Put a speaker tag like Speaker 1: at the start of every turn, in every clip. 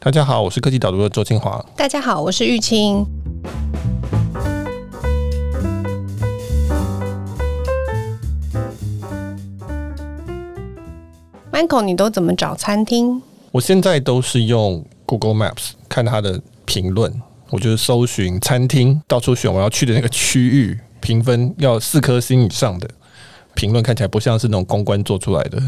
Speaker 1: 大家好，我是科技导读的周清华。
Speaker 2: 大家好，我是玉清。Michael，你都怎么找餐厅？
Speaker 1: 我现在都是用 Google Maps 看它的评论，我就是搜寻餐厅，到处选我要去的那个区域，评分要四颗星以上的评论，看起来不像是那种公关做出来的，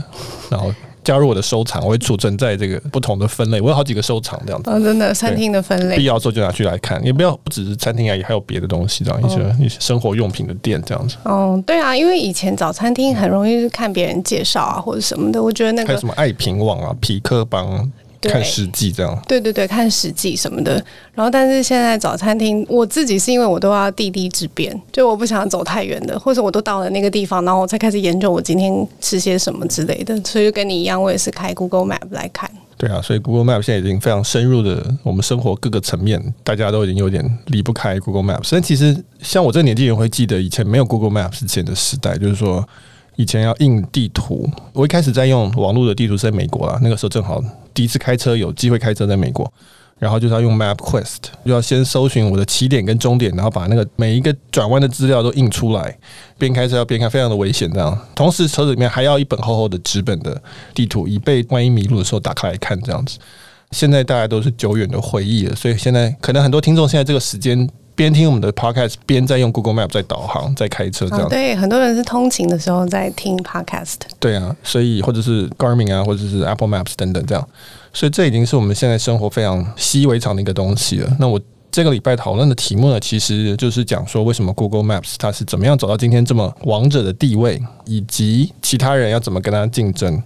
Speaker 1: 然后。加入我的收藏，我会储存在这个不同的分类。我有好几个收藏这样子。
Speaker 2: 哦，真的，餐厅的分类，
Speaker 1: 必要的时候就拿去来看。也不要不只是餐厅而已，还有别的东西这样，一些一些生活用品的店这样子。
Speaker 2: 哦，对啊，因为以前找餐厅很容易是看别人介绍啊，或者什么的。我觉得那个
Speaker 1: 还有什么爱品网啊、皮克邦。看实际这样，
Speaker 2: 对对对，看实际什么的。然后，但是现在找餐厅，我自己是因为我都要地利之便，就我不想走太远的，或者我都到了那个地方，然后我才开始研究我今天吃些什么之类的。所以就跟你一样，我也是开 Google Map 来看。
Speaker 1: 对啊，所以 Google Map 现在已经非常深入的我们生活各个层面，大家都已经有点离不开 Google Map。所以其实像我这个年纪也会记得以前没有 Google Map 之前的时代，就是说。以前要印地图，我一开始在用网络的地图是在美国啦，那个时候正好第一次开车，有机会开车在美国，然后就是要用 MapQuest，就要先搜寻我的起点跟终点，然后把那个每一个转弯的资料都印出来，边开车要边看，非常的危险这样。同时车子里面还要一本厚厚的纸本的地图，以备万一迷路的时候打开来看这样子。现在大家都是久远的回忆了，所以现在可能很多听众现在这个时间。边听我们的 podcast，边在用 Google Map 在导航，在开车这样。
Speaker 2: 对，很多人是通勤的时候在听 podcast。
Speaker 1: 对啊，所以或者是 Garmin 啊，或者是 Apple Maps 等等这样。所以这已经是我们现在生活非常习以为常的一个东西了。那我这个礼拜讨论的题目呢，其实就是讲说为什么 Google Maps 它是怎么样走到今天这么王者的地位，以及其他人要怎么跟它竞争。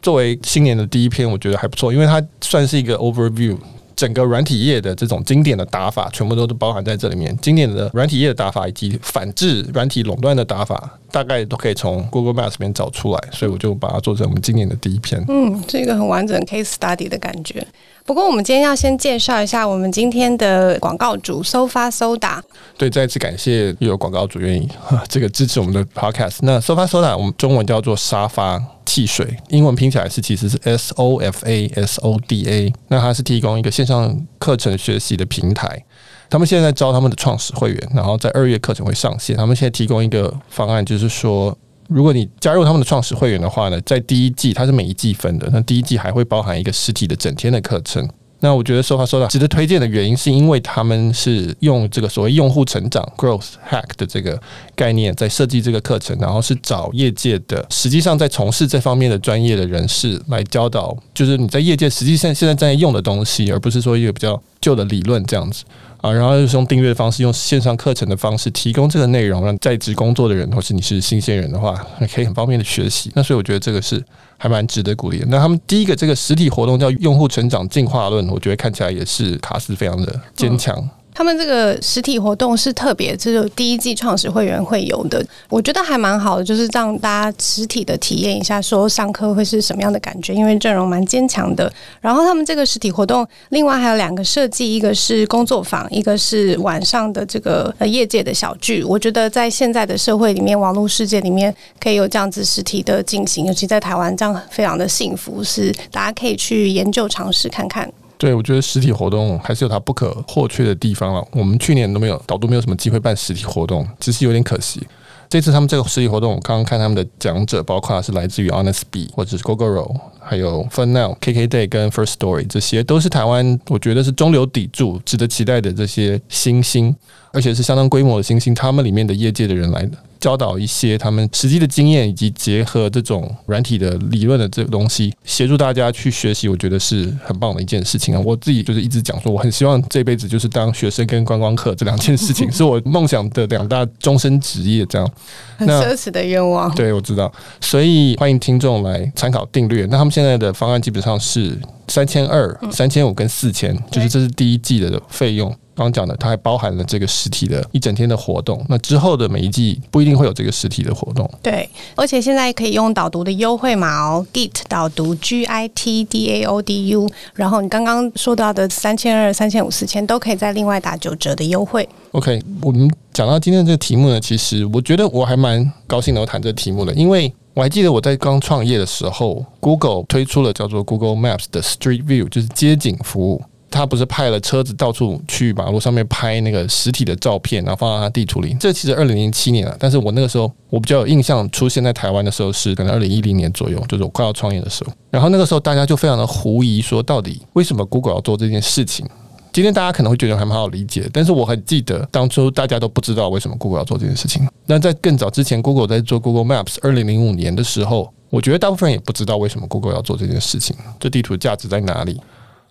Speaker 1: 作为新年的第一篇，我觉得还不错，因为它算是一个 overview。整个软体业的这种经典的打法，全部都是包含在这里面。经典的软体业的打法，以及反制软体垄断的打法，大概都可以从 Google Maps 里面找出来。所以我就把它做成我们今年的第一篇。
Speaker 2: 嗯，是一个很完整 case study 的感觉。不过，我们今天要先介绍一下我们今天的广告主 Sofa Soda。对，
Speaker 1: 再次感谢又有广告主愿意这个支持我们的 podcast。那 Sofa Soda 我们中文叫做沙发汽水，英文拼起来是其实是 S O F A S O D A。那它是提供一个线上课程学习的平台。他们现在招他们的创始会员，然后在二月课程会上线。他们现在提供一个方案，就是说。如果你加入他们的创始会员的话呢，在第一季它是每一季分的，那第一季还会包含一个实体的整天的课程。那我觉得说话说到值得推荐的原因，是因为他们是用这个所谓用户成长 growth hack 的这个概念在设计这个课程，然后是找业界的实际上在从事这方面的专业的人士来教导，就是你在业界实际上现在在用的东西，而不是说一个比较旧的理论这样子。啊，然后就是用订阅的方式，用线上课程的方式提供这个内容，让在职工作的人，或是你是新鲜人的话，可以很方便的学习。那所以我觉得这个是还蛮值得鼓励的。那他们第一个这个实体活动叫用户成长进化论，我觉得看起来也是卡斯非常的坚强。
Speaker 2: 他们这个实体活动是特别，只有第一季创始会员会有的，我觉得还蛮好的，就是让大家实体的体验一下，说上课会是什么样的感觉，因为阵容蛮坚强的。然后他们这个实体活动，另外还有两个设计，一个是工作坊，一个是晚上的这个呃业界的小聚。我觉得在现在的社会里面，网络世界里面，可以有这样子实体的进行，尤其在台湾这样非常的幸福，是大家可以去研究尝试看看。
Speaker 1: 对，我觉得实体活动还是有它不可或缺的地方了。我们去年都没有，导读没有什么机会办实体活动，只是有点可惜。这次他们这个实体活动，我刚刚看他们的讲者，包括是来自于 Honest B，或者是 Gogoro，还有 FunNow、KKday 跟 First Story，这些都是台湾我觉得是中流砥柱、值得期待的这些新星，而且是相当规模的新星，他们里面的业界的人来的。教导一些他们实际的经验，以及结合这种软体的理论的这个东西，协助大家去学习，我觉得是很棒的一件事情啊！我自己就是一直讲说，我很希望这辈子就是当学生跟观光客这两件事情，是我梦想的两大终身职业。这样，
Speaker 2: 很奢侈的愿望。
Speaker 1: 对，我知道，所以欢迎听众来参考定律。那他们现在的方案基本上是三千二、三千五跟四千，就是这是第一季的费用。刚讲的，它还包含了这个实体的一整天的活动。那之后的每一季不一定会有这个实体的活动。
Speaker 2: 对，而且现在可以用导读的优惠码哦，Git 导读 G I T D A O D U。然后你刚刚说到的三千二、三千五、四千都可以再另外打九折的优惠。
Speaker 1: OK，我们讲到今天这个题目呢，其实我觉得我还蛮高兴能够谈这个题目的，因为我还记得我在刚创业的时候，Google 推出了叫做 Google Maps 的 Street View，就是街景服务。他不是派了车子到处去马路上面拍那个实体的照片，然后放到他地图里。这其实二零零七年了，但是我那个时候我比较有印象，出现在台湾的时候是可能二零一零年左右，就是我快要创业的时候。然后那个时候大家就非常的狐疑，说到底为什么 Google 要做这件事情？今天大家可能会觉得还蛮好理解，但是我很记得当初大家都不知道为什么 Google 要做这件事情。那在更早之前，Google 在做 Google Maps，二零零五年的时候，我觉得大部分人也不知道为什么 Google 要做这件事情，这地图价值在哪里？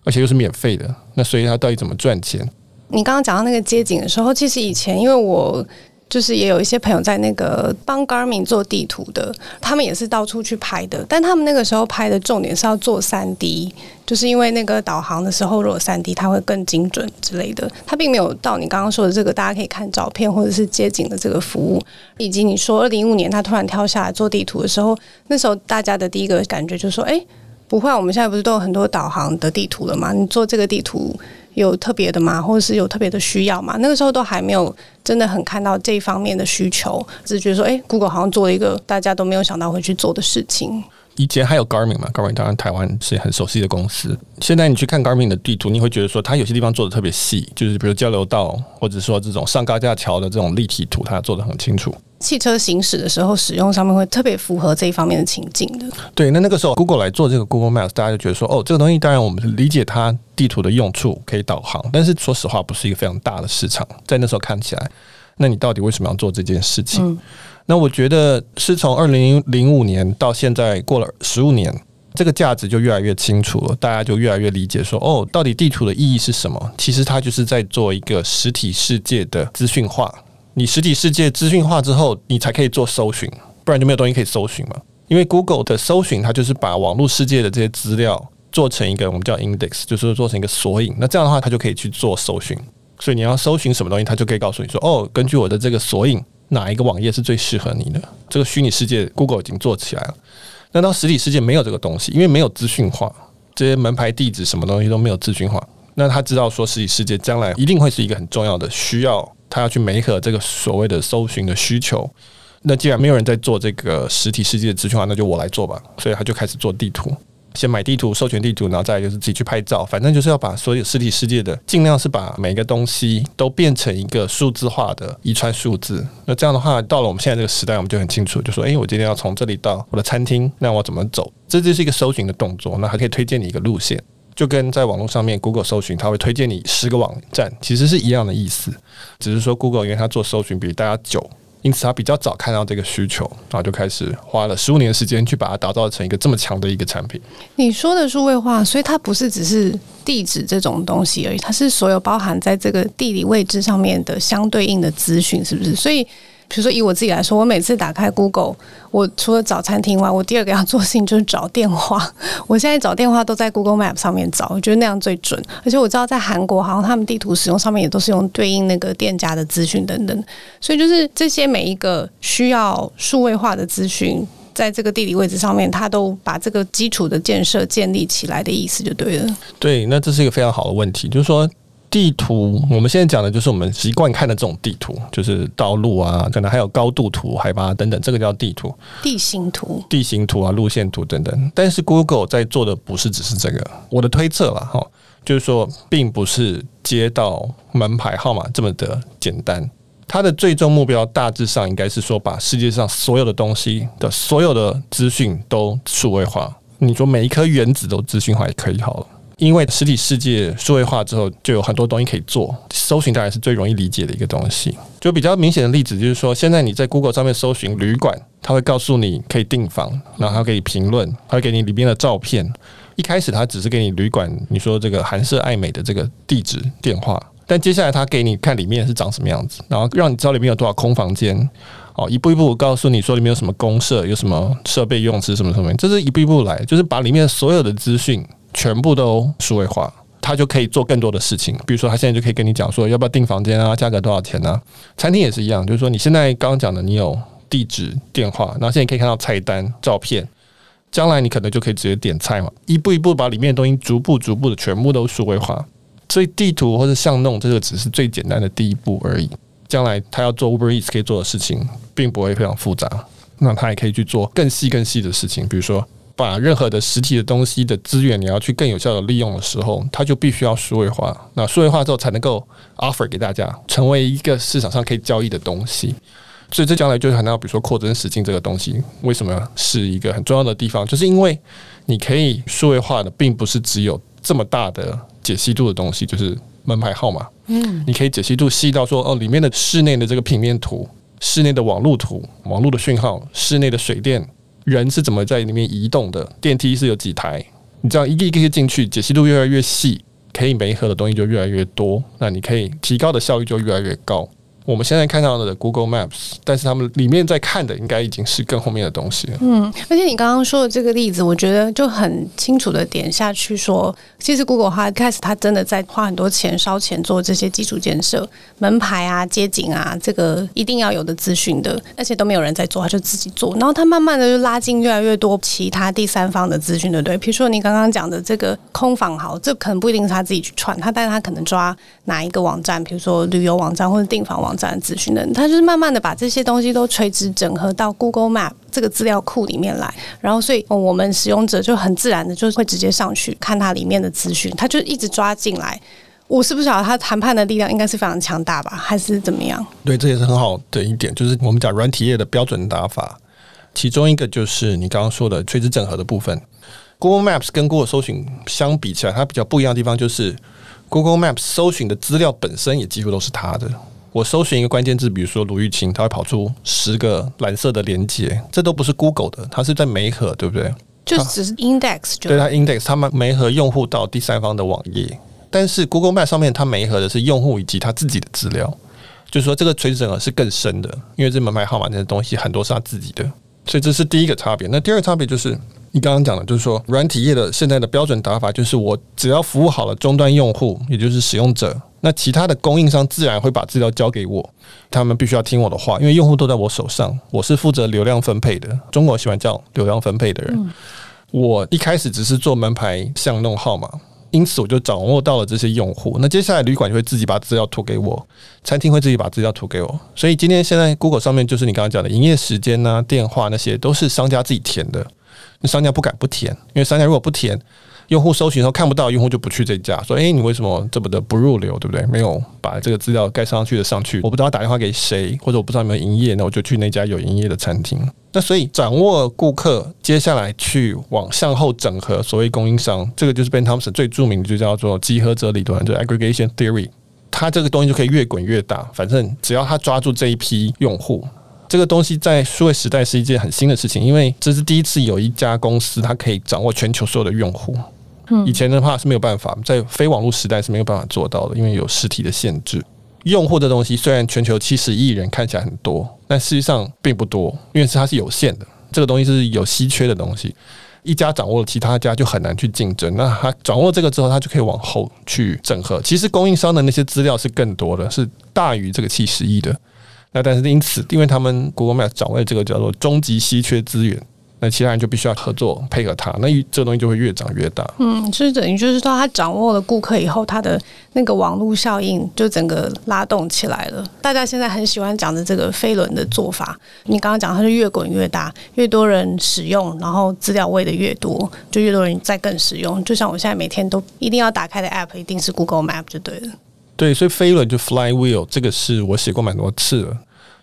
Speaker 1: 而且又是免费的，那所以它到底怎么赚钱？
Speaker 2: 你刚刚讲到那个街景的时候，其实以前因为我就是也有一些朋友在那个帮 Garmin 做地图的，他们也是到处去拍的，但他们那个时候拍的重点是要做三 D，就是因为那个导航的时候如果三 D，它会更精准之类的。它并没有到你刚刚说的这个，大家可以看照片或者是街景的这个服务，以及你说二零一五年他突然跳下来做地图的时候，那时候大家的第一个感觉就是说，哎。不会，我们现在不是都有很多导航的地图了吗？你做这个地图有特别的吗？或者是有特别的需要吗？那个时候都还没有真的很看到这一方面的需求，只是觉得说，哎，Google 好像做了一个大家都没有想到会去做的事情。
Speaker 1: 以前还有 Garmin 嘛，Garmin 当然台湾是很熟悉的公司。现在你去看 Garmin 的地图，你会觉得说，它有些地方做的特别细，就是比如交流道，或者说这种上高架桥的这种立体图，它做的很清楚。
Speaker 2: 汽车行驶的时候，使用上面会特别符合这一方面的情境的。
Speaker 1: 对，那那个时候 Google 来做这个 Google Maps，大家就觉得说，哦，这个东西当然我们理解它地图的用处，可以导航，但是说实话，不是一个非常大的市场。在那时候看起来，那你到底为什么要做这件事情？嗯、那我觉得是从二零零五年到现在过了十五年，这个价值就越来越清楚了，大家就越来越理解说，哦，到底地图的意义是什么？其实它就是在做一个实体世界的资讯化。你实体世界资讯化之后，你才可以做搜寻，不然就没有东西可以搜寻嘛。因为 Google 的搜寻，它就是把网络世界的这些资料做成一个我们叫 index，就是做成一个索引。那这样的话，它就可以去做搜寻。所以你要搜寻什么东西，它就可以告诉你说：哦，根据我的这个索引，哪一个网页是最适合你的？这个虚拟世界 Google 已经做起来了。那到实体世界没有这个东西，因为没有资讯化，这些门牌地址什么东西都没有资讯化。那他知道说，实体世界将来一定会是一个很重要的需要。他要去媒合这个所谓的搜寻的需求，那既然没有人在做这个实体世界的资讯化，那就我来做吧。所以他就开始做地图，先买地图、授权地图，然后再就是自己去拍照，反正就是要把所有实体世界的尽量是把每个东西都变成一个数字化的一串数字。那这样的话，到了我们现在这个时代，我们就很清楚，就说：诶，我今天要从这里到我的餐厅，那我怎么走？这就是一个搜寻的动作，那还可以推荐你一个路线。就跟在网络上面 Google 搜寻，它会推荐你十个网站，其实是一样的意思，只是说 Google 因为它做搜寻比大家久，因此它比较早看到这个需求，然后就开始花了十五年时间去把它打造成一个这么强的一个产品。
Speaker 2: 你说的数位化，所以它不是只是地址这种东西而已，它是所有包含在这个地理位置上面的相对应的资讯，是不是？所以。比如说，以我自己来说，我每次打开 Google，我除了找餐厅外，我第二个要做的事情就是找电话。我现在找电话都在 Google Map 上面找，我觉得那样最准。而且我知道在韩国，好像他们地图使用上面也都是用对应那个店家的资讯等等。所以就是这些每一个需要数位化的资讯，在这个地理位置上面，它都把这个基础的建设建立起来的意思就对了。
Speaker 1: 对，那这是一个非常好的问题，就是说。地图，我们现在讲的就是我们习惯看的这种地图，就是道路啊，可能还有高度图、海拔等等，这个叫地图。
Speaker 2: 地形图、
Speaker 1: 地形图啊，路线图等等。但是 Google 在做的不是只是这个，我的推测了哈，就是说，并不是街道门牌号码这么的简单。它的最终目标大致上应该是说，把世界上所有的东西的所有的资讯都数位化。你说每一颗原子都资讯化也可以好了。因为实体世界数位化之后，就有很多东西可以做。搜寻当然是最容易理解的一个东西。就比较明显的例子，就是说，现在你在 Google 上面搜寻旅馆，它会告诉你可以订房，然后它可以评论，它会给你里面的照片。一开始它只是给你旅馆，你说这个韩舍爱美的这个地址电话，但接下来它给你看里面是长什么样子，然后让你知道里面有多少空房间。哦，一步一步告诉你说里面有什么公设，有什么设备用词什么什么，这是一步一步来，就是把里面所有的资讯。全部都数位化，他就可以做更多的事情。比如说，他现在就可以跟你讲说，要不要订房间啊，价格多少钱啊？餐厅也是一样，就是说，你现在刚刚讲的，你有地址、电话，然后现在可以看到菜单、照片，将来你可能就可以直接点菜嘛。一步一步把里面的东西逐步、逐步的全部都数位化。所以地图或者巷弄这个只是最简单的第一步而已。将来他要做 Uber Eats 可以做的事情，并不会非常复杂。那他也可以去做更细更细的事情，比如说把任何的实体的东西的资源，你要去更有效的利用的时候，它就必须要数位化。那数位化之后，才能够 offer 给大家，成为一个市场上可以交易的东西。所以这将来就谈到，比如说扩增实境这个东西，为什么是一个很重要的地方？就是因为你可以数位化的，并不是只有这么大的解析度的东西，就是门牌号码。嗯，你可以解析度细到说，哦，里面的室内的这个平面图、室内的网路图、网路的讯号、室内的水电、人是怎么在里面移动的、电梯是有几台，你这样一个一个进去，解析度越来越细，可以每一盒的东西就越来越多，那你可以提高的效率就越来越高。我们现在看到的 Google Maps，但是他们里面在看的应该已经是更后面的东西了。
Speaker 2: 嗯，而且你刚刚说的这个例子，我觉得就很清楚的点下去说，其实 Google 它开始它真的在花很多钱烧钱做这些基础建设，门牌啊、街景啊，这个一定要有的资讯的，而且都没有人在做，他就自己做，然后他慢慢的就拉进越来越多其他第三方的资讯，对不对？比如说你刚刚讲的这个空房号，这可能不一定是他自己去串，他但是他可能抓哪一个网站，比如说旅游网站或者订房网站。站资讯的，他就是慢慢的把这些东西都垂直整合到 Google Map 这个资料库里面来，然后所以我们使用者就很自然的就会直接上去看它里面的资讯，他就一直抓进来。我是不晓得他谈判的力量应该是非常强大吧，还是怎么样？
Speaker 1: 对，这也是很好的一点，就是我们讲软体业的标准打法，其中一个就是你刚刚说的垂直整合的部分。Google Maps 跟 Google 搜寻相比起来，它比较不一样的地方就是 Google Maps 搜寻的资料本身也几乎都是它的。我搜寻一个关键字，比如说卢玉琴，它会跑出十个蓝色的连接，这都不是 Google 的，它是在媒合，对不对？
Speaker 2: 就只是 index，
Speaker 1: 对它 index，他们媒合用户到第三方的网页，但是 Google Map 上面它媒合的是用户以及他自己的资料，就是说这个垂直整合是更深的，因为这门牌号码这些东西很多是他自己的，所以这是第一个差别。那第二个差别就是你刚刚讲的，就是说软体业的现在的标准打法，就是我只要服务好了终端用户，也就是使用者。那其他的供应商自然会把资料交给我，他们必须要听我的话，因为用户都在我手上，我是负责流量分配的。中国喜欢叫流量分配的人。我一开始只是做门牌巷弄号码，因此我就掌握到了这些用户。那接下来旅馆就会自己把资料吐给我，餐厅会自己把资料吐给我。所以今天现在 Google 上面就是你刚刚讲的营业时间呐、电话那些都是商家自己填的，那商家不敢不填，因为商家如果不填。用户搜寻的时候看不到，用户就不去这家，说：“诶，你为什么这么的不入流，对不对？没有把这个资料盖上去的上去，我不知道打电话给谁，或者我不知道有没有营业，那我就去那家有营业的餐厅。那所以掌握顾客，接下来去往向后整合所谓供应商，这个就是 Ben Thompson 最著名的，就叫做集合者理论，就 Aggregation Theory。它这个东西就可以越滚越大，反正只要他抓住这一批用户，这个东西在数位时代是一件很新的事情，因为这是第一次有一家公司它可以掌握全球所有的用户。以前的话是没有办法，在非网络时代是没有办法做到的，因为有实体的限制。用户的东西虽然全球七十亿人看起来很多，但实际上并不多，因为是它是有限的。这个东西是有稀缺的东西，一家掌握了，其他家就很难去竞争。那他掌握这个之后，他就可以往后去整合。其实供应商的那些资料是更多的，是大于这个七十亿的。那但是因此，因为他们 Google map 掌握这个叫做终极稀缺资源。那其他人就必须要合作配合他，那这个东西就会越长越大。
Speaker 2: 嗯，就是等于就是说，他掌握了顾客以后，他的那个网络效应就整个拉动起来了。大家现在很喜欢讲的这个飞轮的做法，你刚刚讲它是越滚越大，越多人使用，然后资料喂的越多，就越多人在更使用。就像我现在每天都一定要打开的 App，一定是 Google Map 就对了。
Speaker 1: 对，所以飞轮就 Flywheel 这个是我写过蛮多次了。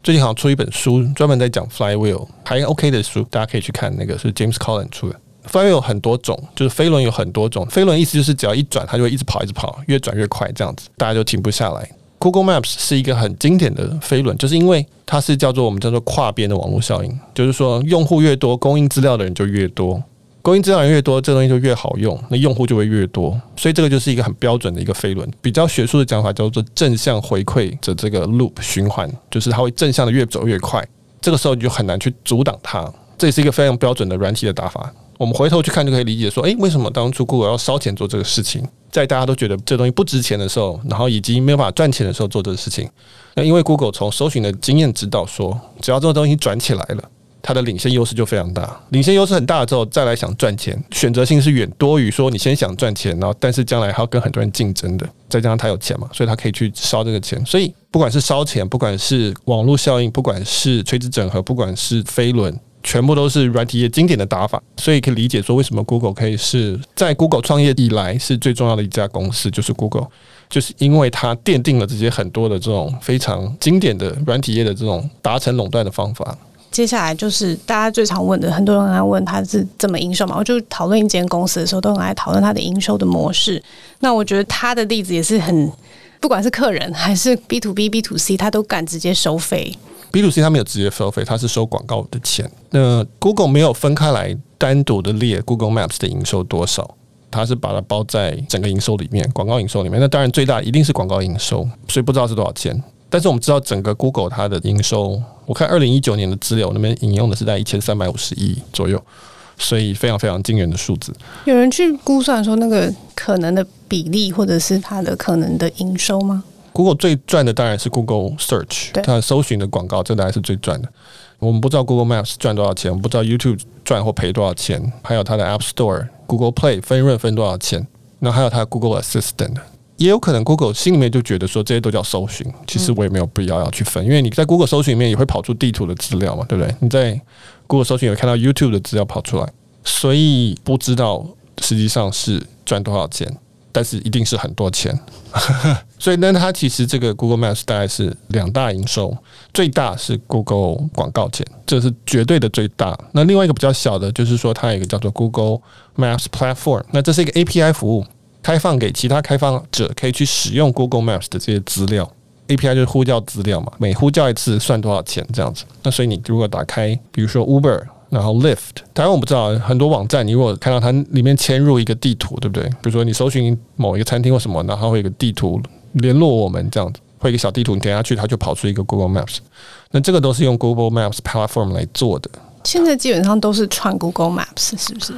Speaker 1: 最近好像出一本书，专门在讲 flywheel，还 OK 的书，大家可以去看。那个是 James Collins 出的。flywheel 有很多种，就是飞轮有很多种。飞轮意思就是只要一转，它就会一直跑，一直跑，越转越快，这样子大家就停不下来。Google Maps 是一个很经典的飞轮，就是因为它是叫做我们叫做跨边的网络效应，就是说用户越多，供应资料的人就越多。供应资料越多，这东西就越好用，那用户就会越多，所以这个就是一个很标准的一个飞轮。比较学术的讲法叫做正向回馈的这个 loop 循环，就是它会正向的越走越快。这个时候你就很难去阻挡它，这也是一个非常标准的软体的打法。我们回头去看就可以理解说，诶，为什么当初 Google 要烧钱做这个事情，在大家都觉得这东西不值钱的时候，然后以及没有办法赚钱的时候做这个事情？那因为 Google 从搜寻的经验知道说，只要这个东西转起来了。它的领先优势就非常大，领先优势很大之后，再来想赚钱，选择性是远多于说你先想赚钱，然后但是将来还要跟很多人竞争的。再加上他有钱嘛，所以他可以去烧这个钱。所以不管是烧钱，不管是网络效应，不管是垂直整合，不管是飞轮，全部都是软体业经典的打法，所以可以理解说为什么 Google 可以是在 Google 创业以来是最重要的一家公司，就是 Google，就是因为它奠定了这些很多的这种非常经典的软体业的这种达成垄断的方法。
Speaker 2: 接下来就是大家最常问的，很多人爱问他是怎么营收嘛？我就讨论一间公司的时候，都很爱讨论它的营收的模式。那我觉得他的例子也是很，不管是客人还是 B to B、B to C，他都敢直接收费。
Speaker 1: B to C 他没有直接收费，他是收广告的钱。那 Google 没有分开来单独的列 Google Maps 的营收多少，他是把它包在整个营收里面，广告营收里面。那当然最大一定是广告营收，所以不知道是多少钱。但是我们知道整个 Google 它的营收，我看二零一九年的资料那边引用的是在一千三百五十亿左右，所以非常非常惊人的数字。
Speaker 2: 有人去估算说那个可能的比例，或者是它的可能的营收吗
Speaker 1: ？Google 最赚的当然是 Google Search，它搜寻的广告，这当然是最赚的。我们不知道 Google Maps 赚多少钱，我们不知道 YouTube 赚或赔多少钱，还有它的 App Store、Google Play 分润分多少钱，那还有它的 Google Assistant。也有可能，Google 心里面就觉得说这些都叫搜寻，其实我也没有必要要去分，因为你在 Google 搜寻里面也会跑出地图的资料嘛，对不对？你在 Google 搜寻也会看到 YouTube 的资料跑出来，所以不知道实际上是赚多少钱，但是一定是很多钱。所以呢，它其实这个 Google Maps 大概是两大营收，最大是 Google 广告钱，这是绝对的最大。那另外一个比较小的，就是说它有一个叫做 Google Maps Platform，那这是一个 API 服务。开放给其他开发者可以去使用 Google Maps 的这些资料，API 就是呼叫资料嘛，每呼叫一次算多少钱这样子。那所以你如果打开，比如说 Uber，然后 Lyft，当然我不知道很多网站，你如果看到它里面嵌入一个地图，对不对？比如说你搜寻某一个餐厅或什么，然后会有个地图联络我们这样子，会有一个小地图，你点下去它就跑出一个 Google Maps。那这个都是用 Google Maps Platform 来做的。
Speaker 2: 现在基本上都是串 Google Maps，是不是？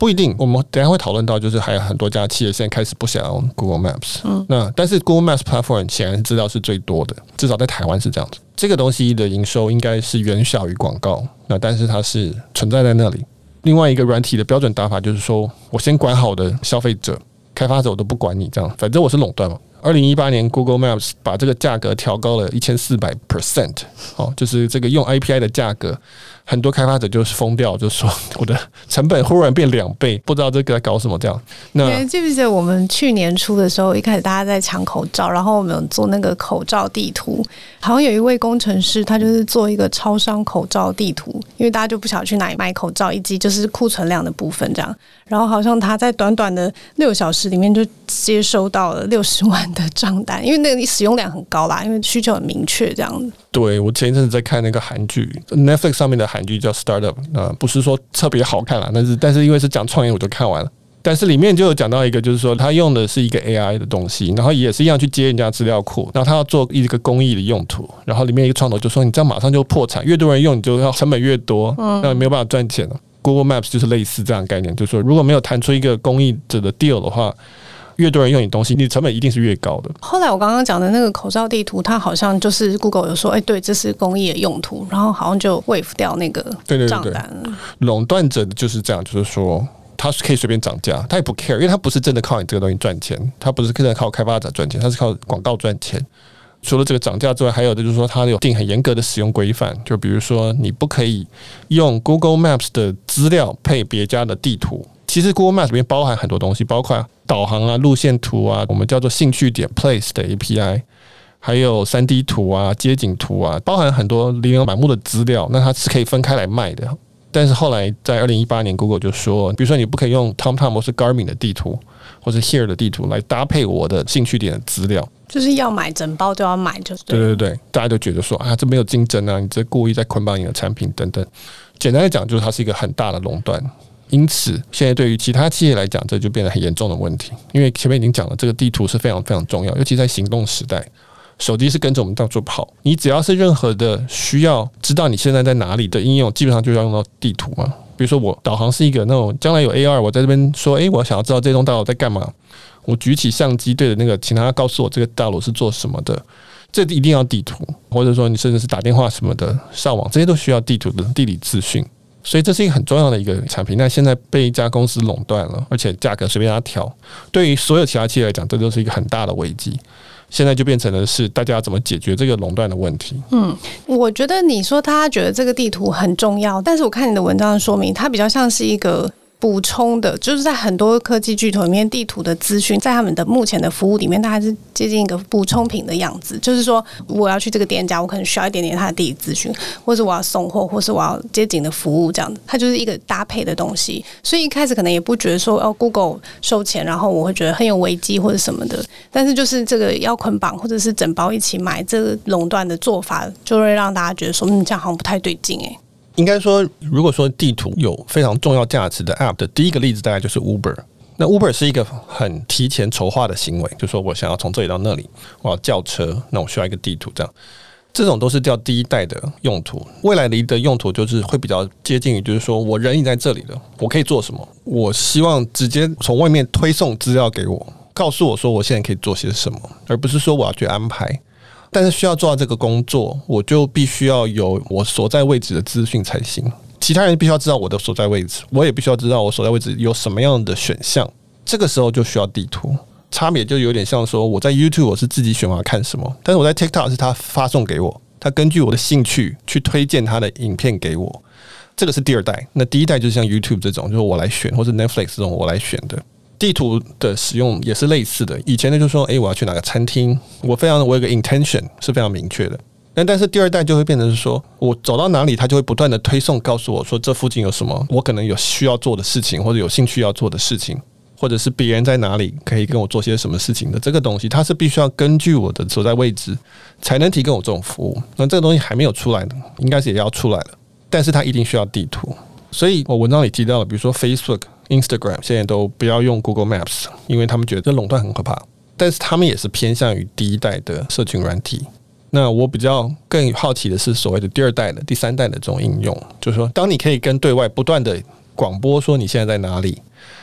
Speaker 1: 不一定，我们等下会讨论到，就是还有很多家企业现在开始不想用 Google Maps。嗯，那但是 Google Maps Platform 显然资料是最多的，至少在台湾是这样子。这个东西的营收应该是远小于广告，那但是它是存在在那里。另外一个软体的标准打法就是说，我先管好的消费者，开发者我都不管你这样，反正我是垄断嘛。二零一八年 Google Maps 把这个价格调高了一千四百 percent，哦，就是这个用 API 的价格。很多开发者就是疯掉，就是说我的成本忽然变两倍，不知道这个在搞什么这样。那
Speaker 2: 你记不记得我们去年初的时候，一开始大家在抢口罩，然后我们有做那个口罩地图，好像有一位工程师，他就是做一个超商口罩地图，因为大家就不晓得去哪里买口罩，以及就是库存量的部分这样。然后好像他在短短的六小时里面就接收到了六十 万的账单，因为那个使用量很高啦，因为需求很明确这样
Speaker 1: 子。对，我前一阵子在看那个韩剧，Netflix 上面的韩剧叫《Startup》，呃，不是说特别好看啦，但是但是因为是讲创业，我就看完了。但是里面就有讲到一个，就是说他用的是一个 AI 的东西，然后也是一样去接人家资料库，然后他要做一个公益的用途，然后里面一个创投就说：“你这样马上就破产，越多人用，你就要成本越多，那没有办法赚钱了。” Google Maps 就是类似这样的概念，就是说如果没有谈出一个公益者的 deal 的话。越多人用你东西，你的成本一定是越高的。
Speaker 2: 后来我刚刚讲的那个口罩地图，它好像就是 Google 有说，哎、欸，对，这是公益的用途，然后好像就 waive 掉那个账单
Speaker 1: 了。垄断者就是这样，就是说他是可以随便涨价，他也不 care，因为他不是真的靠你这个东西赚钱，他不是真的靠开发者赚钱，他是靠广告赚钱。除了这个涨价之外，还有的就是说，它有定很严格的使用规范，就比如说你不可以用 Google Maps 的资料配别家的地图。其实 Google Maps 里面包含很多东西，包括导航啊、路线图啊，我们叫做兴趣点 Place 的 API，还有三 D 图啊、街景图啊，包含很多琳琅满目的资料。那它是可以分开来卖的。但是后来在二零一八年，Google 就说，比如说你不可以用 TomTom 或是 Garmin 的地图，或是 Here 的地图来搭配我的兴趣点的资料，
Speaker 2: 就是要买整包都要买，就是对
Speaker 1: 对对，大家就觉得说啊，这没有竞争啊，你这故意在捆绑你的产品等等。简单来讲，就是它是一个很大的垄断。因此，现在对于其他企业来讲，这就变得很严重的问题。因为前面已经讲了，这个地图是非常非常重要，尤其在行动时代，手机是跟着我们到处跑。你只要是任何的需要知道你现在在哪里的应用，基本上就要用到地图嘛。比如说，我导航是一个那种将来有 AR，我在这边说，诶，我想要知道这栋大楼在干嘛，我举起相机对着那个，请他告诉我这个大楼是做什么的，这一定要地图。或者说，你甚至是打电话什么的上网，这些都需要地图的地理资讯。所以这是一个很重要的一个产品，那现在被一家公司垄断了，而且价格随便它调，对于所有其他企业来讲，这就是一个很大的危机。现在就变成了是大家怎么解决这个垄断的问题。
Speaker 2: 嗯，我觉得你说他觉得这个地图很重要，但是我看你的文章说明，它比较像是一个。补充的，就是在很多科技巨头里面，地图的资讯在他们的目前的服务里面，它还是接近一个补充品的样子。就是说，我要去这个店家，我可能需要一点点它的地理资讯，或是我要送货，或是我要接紧的服务，这样子，它就是一个搭配的东西。所以一开始可能也不觉得说哦，Google 收钱，然后我会觉得很有危机或者什么的。但是就是这个要捆绑，或者是整包一起买，这个垄断的做法，就会让大家觉得说，嗯，这样好像不太对劲诶。
Speaker 1: 应该说，如果说地图有非常重要价值的 App 的第一个例子，大概就是 Uber。那 Uber 是一个很提前筹划的行为，就说我想要从这里到那里，我要叫车，那我需要一个地图，这样，这种都是叫第一代的用途。未来的一个用途就是会比较接近于，就是说我人已经在这里了，我可以做什么？我希望直接从外面推送资料给我，告诉我说我现在可以做些什么，而不是说我要去安排。但是需要做到这个工作，我就必须要有我所在位置的资讯才行。其他人必须要知道我的所在位置，我也必须要知道我所在位置有什么样的选项。这个时候就需要地图。差别就有点像说，我在 YouTube 我是自己选我要看什么，但是我在 TikTok 是他发送给我，他根据我的兴趣去推荐他的影片给我。这个是第二代。那第一代就是像 YouTube 这种，就是我来选，或者 Netflix 这种我来选的。地图的使用也是类似的。以前呢，就是说，诶，我要去哪个餐厅，我非常，我有个 intention 是非常明确的。但但是第二代就会变成是说，我走到哪里，它就会不断的推送，告诉我说这附近有什么，我可能有需要做的事情，或者有兴趣要做的事情，或者是别人在哪里可以跟我做些什么事情的。这个东西它是必须要根据我的所在位置才能提供我这种服务。那这个东西还没有出来呢，应该是也要出来了，但是它一定需要地图。所以我文章里提到了，比如说 Facebook。Instagram 现在都不要用 Google Maps，因为他们觉得这垄断很可怕。但是他们也是偏向于第一代的社群软体。那我比较更好奇的是所谓的第二代的、第三代的这种应用，就是说，当你可以跟对外不断的广播说你现在在哪里，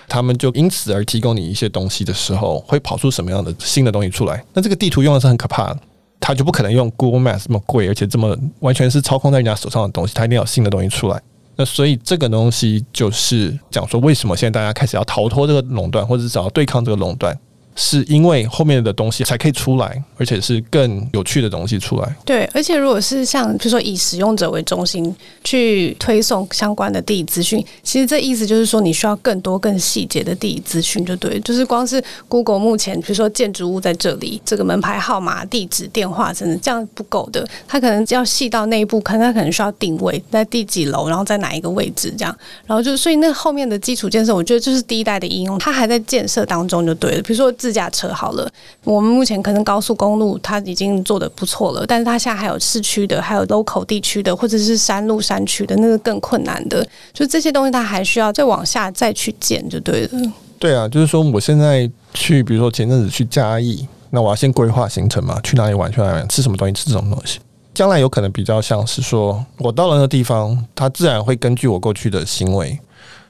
Speaker 1: 他们就因此而提供你一些东西的时候，会跑出什么样的新的东西出来？那这个地图用的是很可怕的，他就不可能用 Google Maps 这么贵，而且这么完全是操控在人家手上的东西，它一定要有新的东西出来。那所以这个东西就是讲说，为什么现在大家开始要逃脱这个垄断，或者是想要对抗这个垄断？是因为后面的东西才可以出来，而且是更有趣的东西出来。
Speaker 2: 对，而且如果是像比如说以使用者为中心去推送相关的地理资讯，其实这意思就是说你需要更多更细节的地理资讯，就对。就是光是 Google 目前比如说建筑物在这里，这个门牌号码、地址、电话，真的这样不够的。它可能要细到内部，可能它可能需要定位在第几楼，然后在哪一个位置这样。然后就所以那后面的基础建设，我觉得就是第一代的应用，它还在建设当中就对了。比如说。自驾车好了，我们目前可能高速公路它已经做得不错了，但是它现在还有市区的，还有 local 地区的，或者是山路山区的，那个更困难的。就这些东西，它还需要再往下再去建，就对了。
Speaker 1: 对啊，就是说我现在去，比如说前阵子去嘉义，那我要先规划行程嘛，去哪里玩，去哪里玩，吃什么东西，吃什么东西。将来有可能比较像是说，我到了那个地方，它自然会根据我过去的行为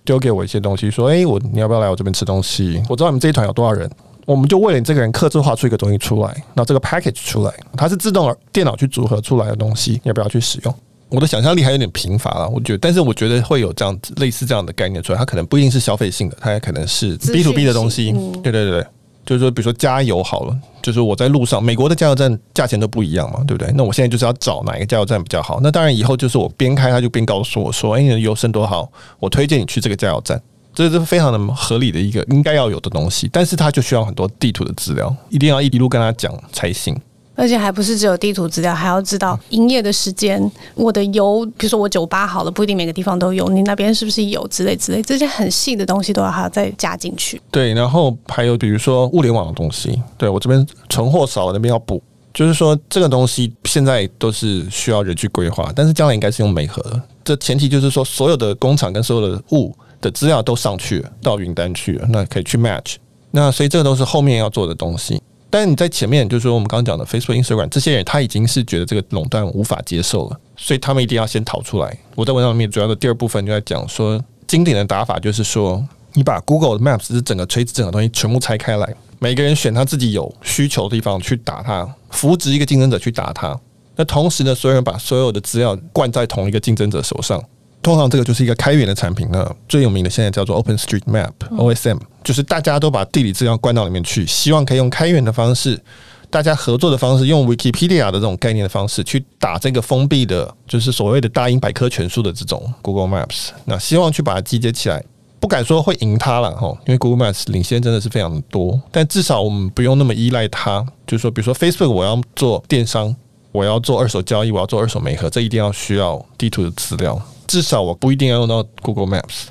Speaker 1: 丢给我一些东西，说，哎，我你要不要来我这边吃东西？我知道你们这一团有多少人。我们就为了你这个人刻制化出一个东西出来，那这个 package 出来，它是自动电脑去组合出来的东西，要不要去使用？我的想象力还有点贫乏了，我觉得，但是我觉得会有这样子类似这样的概念出来，它可能不一定是消费性的，它也可能是 B to B 的东西。对对对对，就是说，比如说加油好了，就是我在路上，美国的加油站价钱都不一样嘛，对不对？那我现在就是要找哪一个加油站比较好，那当然以后就是我边开它就边告诉我说，哎，你的油剩多好，我推荐你去这个加油站。这是非常的合理的一个应该要有的东西，但是它就需要很多地图的资料，一定要一路跟他讲才行。
Speaker 2: 而且还不是只有地图资料，还要知道营业的时间。我的油，比如说我酒吧好了，不一定每个地方都有，你那边是不是有之类之类，这些很细的东西都要还要再加进去。
Speaker 1: 对，然后还有比如说物联网的东西，对，我这边存货少了，那边要补。就是说这个东西现在都是需要人去规划，但是将来应该是用美合的。这前提就是说所有的工厂跟所有的物。的资料都上去了，到云端去了，那可以去 match。那所以这个都是后面要做的东西。但是你在前面，就是说我们刚刚讲的 Facebook、Instagram 这些人，他已经是觉得这个垄断无法接受了，所以他们一定要先逃出来。我在文章里面主要的第二部分就在讲说，经典的打法就是说，你把 Google Maps 是整个垂直整个东西全部拆开来，每个人选他自己有需求的地方去打它，扶植一个竞争者去打它。那同时呢，所有人把所有的资料灌在同一个竞争者手上。通常这个就是一个开源的产品了，最有名的现在叫做 OpenStreetMap（OSM），就是大家都把地理资料灌到里面去，希望可以用开源的方式大家合作的方式，用 Wikipedia 的这种概念的方式去打这个封闭的，就是所谓的大英百科全书的这种 Google Maps，那希望去把它集结起来。不敢说会赢它了哈，因为 Google Maps 领先真的是非常的多，但至少我们不用那么依赖它。就是说，比如说 Facebook，我要做电商，我要做二手交易，我要做二手媒合，这一定要需要地图的资料。至少我不一定要用到 Google Maps。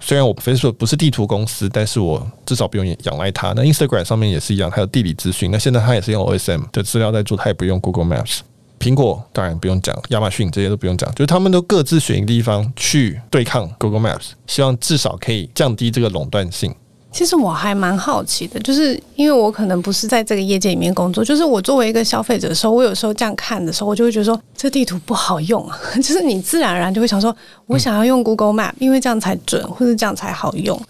Speaker 1: 虽然我 Facebook 不是地图公司，但是我至少不用仰赖它。那 Instagram 上面也是一样，它有地理资讯。那现在它也是用 OSM 的资料在做，它也不用 Google Maps。苹果当然不用讲，亚马逊这些都不用讲，就是他们都各自选一个地方去对抗 Google Maps，希望至少可以降低这个垄断性。
Speaker 2: 其实我还蛮好奇的，就是因为我可能不是在这个业界里面工作，就是我作为一个消费者的时候，我有时候这样看的时候，我就会觉得说，这地图不好用啊。就是你自然而然就会想说，我想要用 Google Map，因为这样才准，或者这样才好用。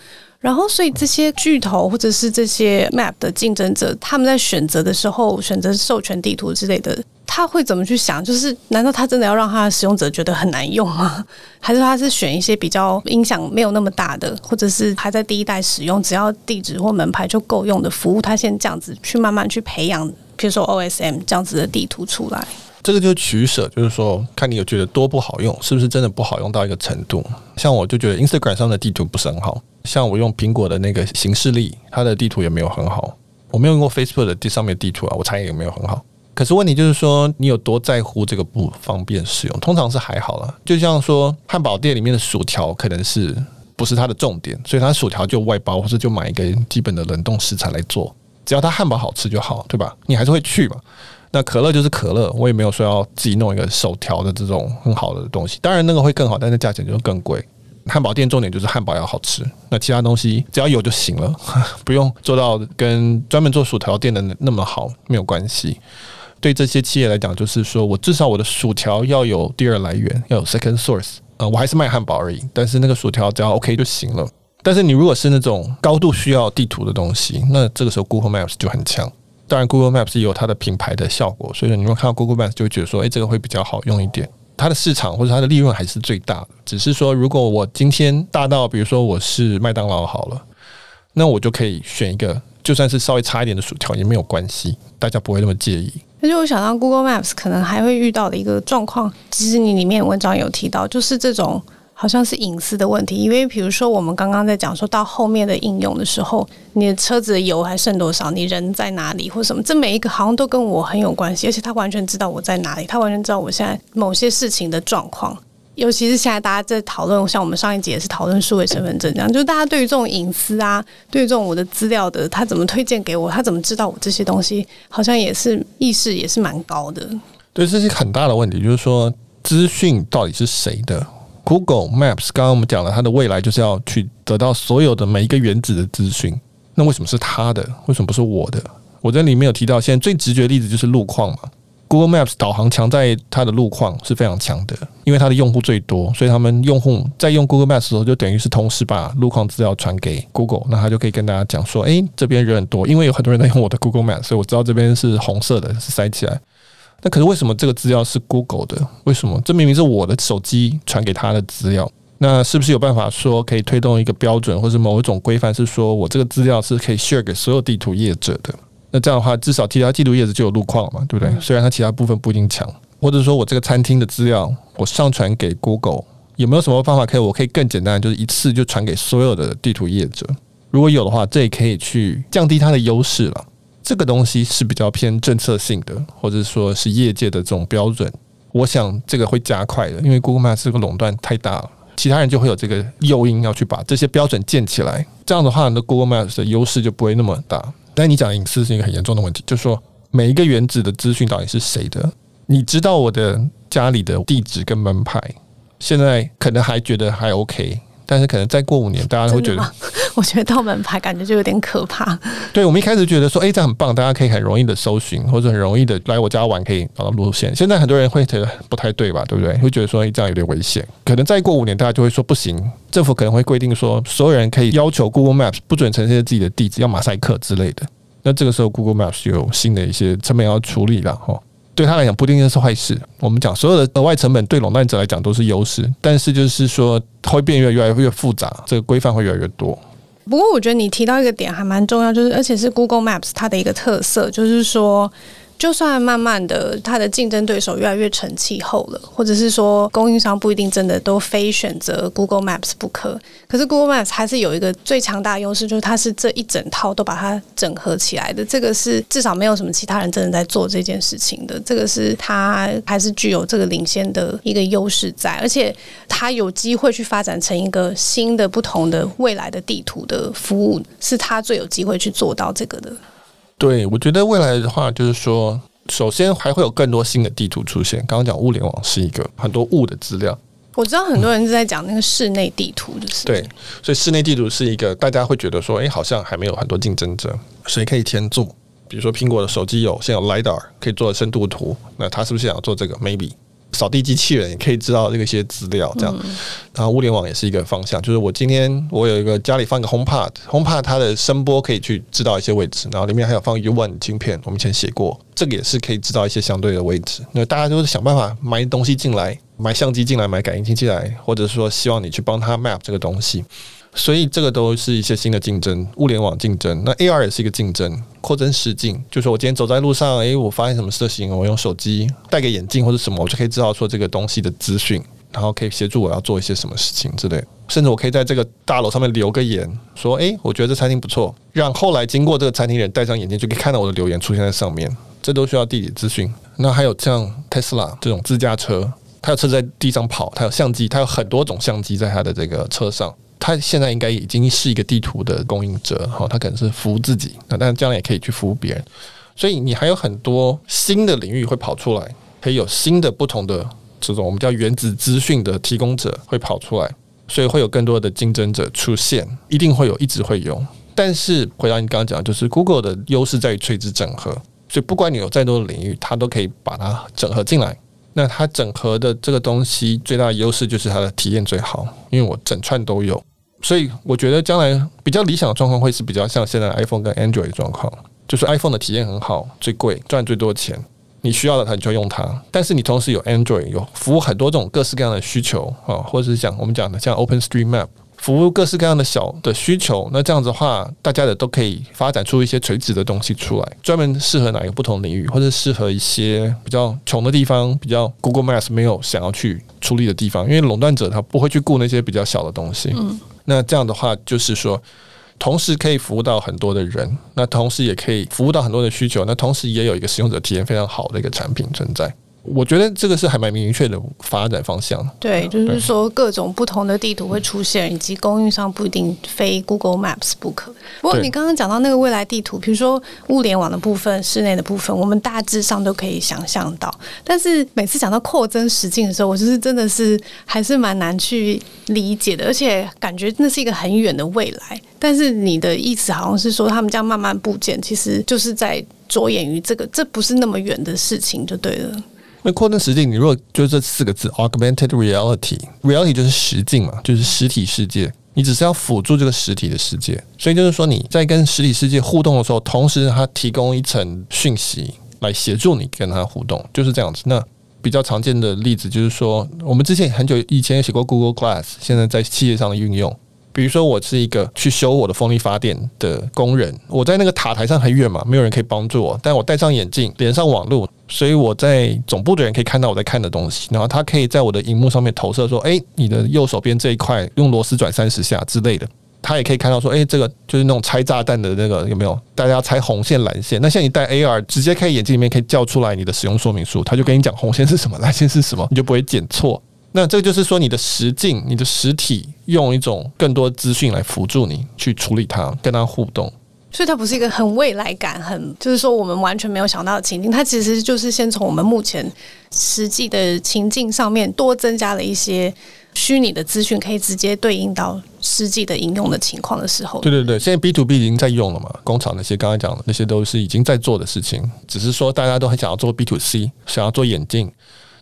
Speaker 2: 然后，所以这些巨头或者是这些 Map 的竞争者，他们在选择的时候，选择授权地图之类的，他会怎么去想？就是难道他真的要让他的使用者觉得很难用吗？还是他是选一些比较影响没有那么大的，或者是还在第一代使用，只要地址或门牌就够用的服务，他先这样子去慢慢去培养，比如说 OSM 这样子的地图出来？
Speaker 1: 这个就取舍，就是说，看你有觉得多不好用，是不是真的不好用到一个程度？像我就觉得 Instagram 上的地图不是很好，像我用苹果的那个行事历，它的地图也没有很好。我没有用过 Facebook 的地上面的地图啊，我猜也没有很好。可是问题就是说，你有多在乎这个不方便使用？通常是还好了。就像说汉堡店里面的薯条，可能是不是它的重点，所以它薯条就外包，或者就买一个基本的冷冻食材来做，只要它汉堡好吃就好，对吧？你还是会去嘛。那可乐就是可乐，我也没有说要自己弄一个手调的这种很好的东西。当然那个会更好，但是价钱就更贵。汉堡店重点就是汉堡要好吃，那其他东西只要有就行了，不用做到跟专门做薯条店的那么好，没有关系。对这些企业来讲，就是说我至少我的薯条要有第二来源，要有 second source。呃，我还是卖汉堡而已，但是那个薯条只要 OK 就行了。但是你如果是那种高度需要地图的东西，那这个时候 Google Maps 就很强。当然，Google Maps 也有它的品牌的效果，所以说你们看到 Google Maps 就会觉得说，诶，这个会比较好用一点。它的市场或者它的利润还是最大的。只是说，如果我今天大到，比如说我是麦当劳好了，那我就可以选一个，就算是稍微差一点的薯条也没有关系，大家不会那么介意。
Speaker 2: 那就我想到 Google Maps 可能还会遇到的一个状况，其实你里面文章有提到，就是这种。好像是隐私的问题，因为比如说我们刚刚在讲说到后面的应用的时候，你的车子的油还剩多少，你人在哪里或什么，这每一个好像都跟我很有关系，而且他完全知道我在哪里，他完全知道我现在某些事情的状况。尤其是现在大家在讨论，像我们上一集也是讨论数位身份证这样，就是大家对于这种隐私啊，对于这种我的资料的，他怎么推荐给我，他怎么知道我这些东西，好像也是意识也是蛮高的。
Speaker 1: 对，这是很大的问题，就是说资讯到底是谁的？Google Maps，刚刚我们讲了，它的未来就是要去得到所有的每一个原子的资讯。那为什么是它的？为什么不是我的？我在里面有提到，现在最直觉的例子就是路况嘛。Google Maps 导航强在它的路况是非常强的，因为它的用户最多，所以他们用户在用 Google Maps 的时候，就等于是同时把路况资料传给 Google，那他就可以跟大家讲说，诶，这边人很多，因为有很多人在用我的 Google Maps，所以我知道这边是红色的，是塞起来。那可是为什么这个资料是 Google 的？为什么这明明是我的手机传给他的资料？那是不是有办法说可以推动一个标准，或是某一种规范，是说我这个资料是可以 share 给所有地图业者的？那这样的话，至少其他地图业者就有路况了嘛，对不对？虽然它其他部分不一定强，或者说我这个餐厅的资料我上传给 Google，有没有什么方法可以我可以更简单，就是一次就传给所有的地图业者？如果有的话，这也可以去降低它的优势了。这个东西是比较偏政策性的，或者说是业界的这种标准。我想这个会加快的，因为 Google Maps 这个垄断太大了，其他人就会有这个诱因要去把这些标准建起来。这样的话，那 Google Maps 的优势就不会那么大。但你讲隐私是一个很严重的问题，就是说每一个原子的资讯到底是谁的？你知道我的家里的地址跟门牌，现在可能还觉得还 OK。但是可能再过五年，大家会觉得，
Speaker 2: 我觉得到门牌感觉就有点可怕。
Speaker 1: 对，我们一开始觉得说，哎，这样很棒，大家可以很容易的搜寻，或者很容易的来我家玩，可以找到路线。现在很多人会觉得不太对吧？对不对？会觉得说，哎，这样有点危险。可能再过五年，大家就会说不行，政府可能会规定说，所有人可以要求 Google Maps 不准呈现自己的地址，要马赛克之类的。那这个时候 Google Maps 有新的一些成本要处理了，哈。对他来讲不一定是坏事。我们讲所有的额外成本对垄断者来讲都是优势，但是就是说会变越越来越复杂，这个规范会越来越多。
Speaker 2: 不过我觉得你提到一个点还蛮重要，就是而且是 Google Maps 它的一个特色，就是说。就算慢慢的，它的竞争对手越来越成气候了，或者是说供应商不一定真的都非选择 Google Maps 不可，可是 Google Maps 还是有一个最强大优势，就是它是这一整套都把它整合起来的。这个是至少没有什么其他人真的在做这件事情的。这个是它还是具有这个领先的一个优势在，而且它有机会去发展成一个新的、不同的未来的地图的服务，是它最有机会去做到这个的。
Speaker 1: 对，我觉得未来的话，就是说，首先还会有更多新的地图出现。刚刚讲物联网是一个很多物的资料，
Speaker 2: 我知道很多人是在讲那个室内地图，就是、嗯、
Speaker 1: 对，所以室内地图是一个大家会觉得说，哎，好像还没有很多竞争者，谁可以先做？比如说苹果的手机有，现在有 LiDAR 可以做深度图，那他是不是想要做这个？Maybe。扫地机器人也可以知道这个些资料，这样，然后物联网也是一个方向。就是我今天我有一个家里放一个 HomePod，HomePod 它的声波可以去知道一些位置，然后里面还有放 U1 晶片，我们以前写过，这个也是可以知道一些相对的位置。那大家就是想办法买东西进来，买相机进来，买感应器进来，或者说希望你去帮他 map 这个东西。所以这个都是一些新的竞争，物联网竞争。那 AR 也是一个竞争，扩增实境，就是我今天走在路上，诶，我发现什么事情，我用手机戴个眼镜或者什么，我就可以知道说这个东西的资讯，然后可以协助我要做一些什么事情之类。甚至我可以在这个大楼上面留个言，说，诶，我觉得这餐厅不错，让后来经过这个餐厅人戴上眼镜就可以看到我的留言出现在上面。这都需要地理资讯。那还有像 Tesla 这种自驾车，它有车在地上跑，它有相机，它有很多种相机在它的这个车上。它现在应该已经是一个地图的供应者，哈，它可能是服务自己，那但将来也可以去服务别人，所以你还有很多新的领域会跑出来，可以有新的不同的这种我们叫原子资讯的提供者会跑出来，所以会有更多的竞争者出现，一定会有，一直会有。但是回到你刚刚讲，就是 Google 的优势在于垂直整合，所以不管你有再多的领域，它都可以把它整合进来。那它整合的这个东西最大的优势就是它的体验最好，因为我整串都有。所以我觉得将来比较理想的状况会是比较像现在 iPhone 跟 Android 状况，就是 iPhone 的体验很好，最贵赚最多钱，你需要的它你就用它。但是你同时有 Android 有服务很多种各式各样的需求啊，或者是讲我们讲的像 OpenStreetMap 服务各式各样的小的需求。那这样子的话，大家的都可以发展出一些垂直的东西出来，专门适合哪一个不同领域，或者适合一些比较穷的地方，比较 Google Maps 没有想要去处理的地方，因为垄断者他不会去顾那些比较小的东西。嗯。那这样的话，就是说，同时可以服务到很多的人，那同时也可以服务到很多的需求，那同时也有一个使用者体验非常好的一个产品存在。我觉得这个是还蛮明确的发展方向。
Speaker 2: 对，就是说各种不同的地图会出现，以及供应商不一定非 Google Maps 不可。不过你刚刚讲到那个未来地图，比如说物联网的部分、室内的部分，我们大致上都可以想象到。但是每次讲到扩增实境的时候，我就是真的是还是蛮难去理解的，而且感觉那是一个很远的未来。但是你的意思好像是说，他们这样慢慢部件，其实就是在着眼于这个，这不是那么远的事情，就对了。
Speaker 1: 那扩增实境，你如果就这四个字，augmented reality，reality 就是实境嘛，就是实体世界。你只是要辅助这个实体的世界，所以就是说你在跟实体世界互动的时候，同时它提供一层讯息来协助你跟它互动，就是这样子。那比较常见的例子就是说，我们之前很久以前也写过 Google Glass，现在在企业上的运用。比如说，我是一个去修我的风力发电的工人，我在那个塔台上很远嘛，没有人可以帮助我，但我戴上眼镜，连上网络，所以我在总部的人可以看到我在看的东西，然后他可以在我的荧幕上面投射说：“诶，你的右手边这一块用螺丝转三十下之类的。”他也可以看到说：“诶，这个就是那种拆炸弹的那个有没有？大家拆红线、蓝线。那像你戴 AR，直接可以眼镜里面可以叫出来你的使用说明书，他就跟你讲红线是什么，蓝线是什么，你就不会剪错。”那这个就是说，你的实境、你的实体，用一种更多资讯来辅助你去处理它，跟它互动。
Speaker 2: 所以它不是一个很未来感，很就是说我们完全没有想到的情境。它其实就是先从我们目前实际的情境上面多增加了一些虚拟的资讯，可以直接对应到实际的应用的情况的时候。
Speaker 1: 对对对，现在 B to B 已经在用了嘛，工厂那些刚才讲的那些都是已经在做的事情，只是说大家都很想要做 B to C，想要做眼镜。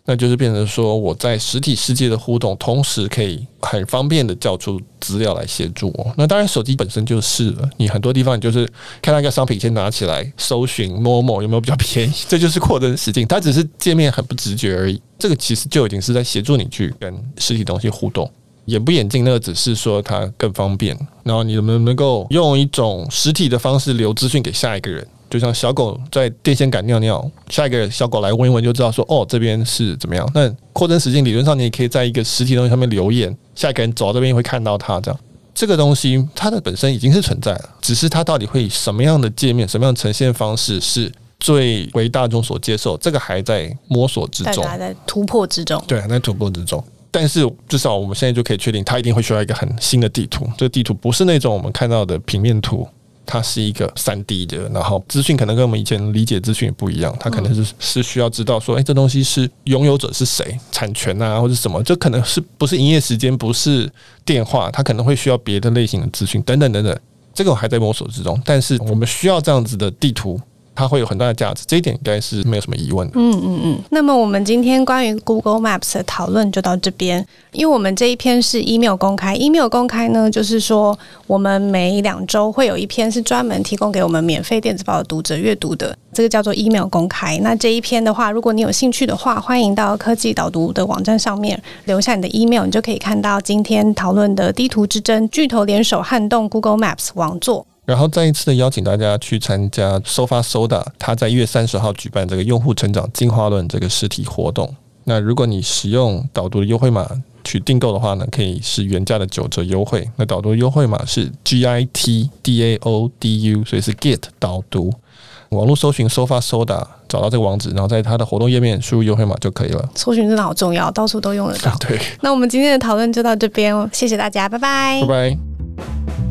Speaker 1: 那就是变成说，我在实体世界的互动，同时可以很方便的叫出资料来协助我。那当然，手机本身就是了。你很多地方，你就是看到一个商品，先拿起来搜寻摸摸有没有比较便宜，这就是扩增实境。它只是界面很不直觉而已。这个其实就已经是在协助你去跟实体东西互动。眼不眼镜，那个只是说它更方便。然后你能不能够用一种实体的方式留资讯给下一个人？就像小狗在电线杆尿尿，下一个小狗来闻一闻就知道说哦，这边是怎么样。那扩增实境理论上你也可以在一个实体东西上面留言，下一个人走到这边会看到它这样。这个东西它的本身已经是存在了，只是它到底会以什么样的界面、什么样的呈现方式是最为大众所接受，这个还在摸索之中，
Speaker 2: 还在突破之中。
Speaker 1: 对，还在突破之中。但是至少我们现在就可以确定，它一定会需要一个很新的地图。这个地图不是那种我们看到的平面图，它是一个三 D 的，然后资讯可能跟我们以前理解资讯也不一样。它可能是是需要知道说，哎，这东西是拥有者是谁，产权啊，或者什么，这可能是不是营业时间，不是电话，它可能会需要别的类型的资讯，等等等等。这个我还在摸索之中，但是我们需要这样子的地图。它会有很大的价值，这一点应该是没有什么疑问的。
Speaker 2: 嗯嗯嗯。那么我们今天关于 Google Maps 的讨论就到这边，因为我们这一篇是 email 公开，email 公开呢，就是说我们每两周会有一篇是专门提供给我们免费电子报的读者阅读的，这个叫做 email 公开。那这一篇的话，如果你有兴趣的话，欢迎到科技导读的网站上面留下你的 email，你就可以看到今天讨论的地图之争，巨头联手撼动 Google Maps 网座。
Speaker 1: 然后再一次的邀请大家去参加 Sofa Soda，他在一月三十号举办这个用户成长进化论这个实体活动。那如果你使用导读的优惠码去订购的话呢，可以是原价的九折优惠。那导读优惠码是 G I T D A O D U，所以是 Git 导读。网络搜寻 Sofa Soda，找到这个网址，然后在它的活动页面输入优惠码就可以了。
Speaker 2: 搜寻真的好重要，到处都用得到。
Speaker 1: 对。
Speaker 2: 那我们今天的讨论就到这边，谢谢大家，拜拜。
Speaker 1: 拜拜。